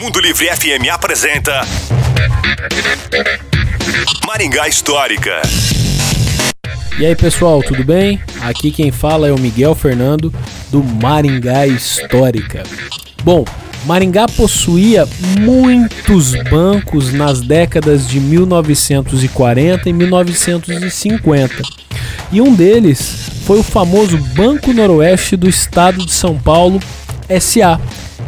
Mundo Livre FM apresenta Maringá Histórica. E aí pessoal, tudo bem? Aqui quem fala é o Miguel Fernando do Maringá Histórica. Bom, Maringá possuía muitos bancos nas décadas de 1940 e 1950. E um deles foi o famoso Banco Noroeste do Estado de São Paulo, SA,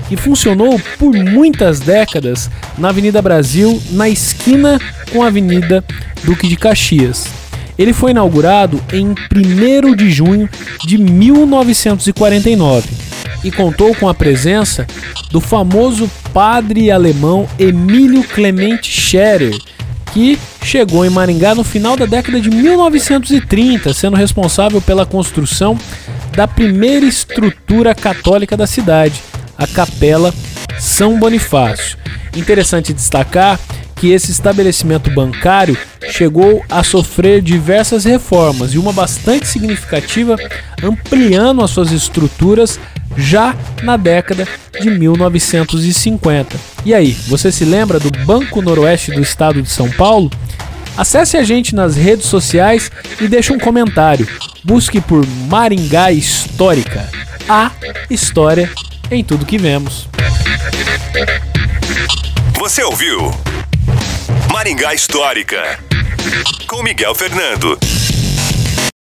que funcionou por muitas décadas na Avenida Brasil, na esquina com a Avenida Duque de Caxias. Ele foi inaugurado em 1 de junho de 1949 e contou com a presença do famoso padre alemão Emílio Clemente Scherer, que chegou em Maringá no final da década de 1930, sendo responsável pela construção da primeira estrutura católica da cidade, a Capela São Bonifácio. Interessante destacar que esse estabelecimento bancário chegou a sofrer diversas reformas e uma bastante significativa, ampliando as suas estruturas já na década de 1950. E aí, você se lembra do Banco Noroeste do Estado de São Paulo? Acesse a gente nas redes sociais e deixe um comentário. Busque por Maringá Histórica. A história em tudo que vemos. Você ouviu Maringá Histórica com Miguel Fernando.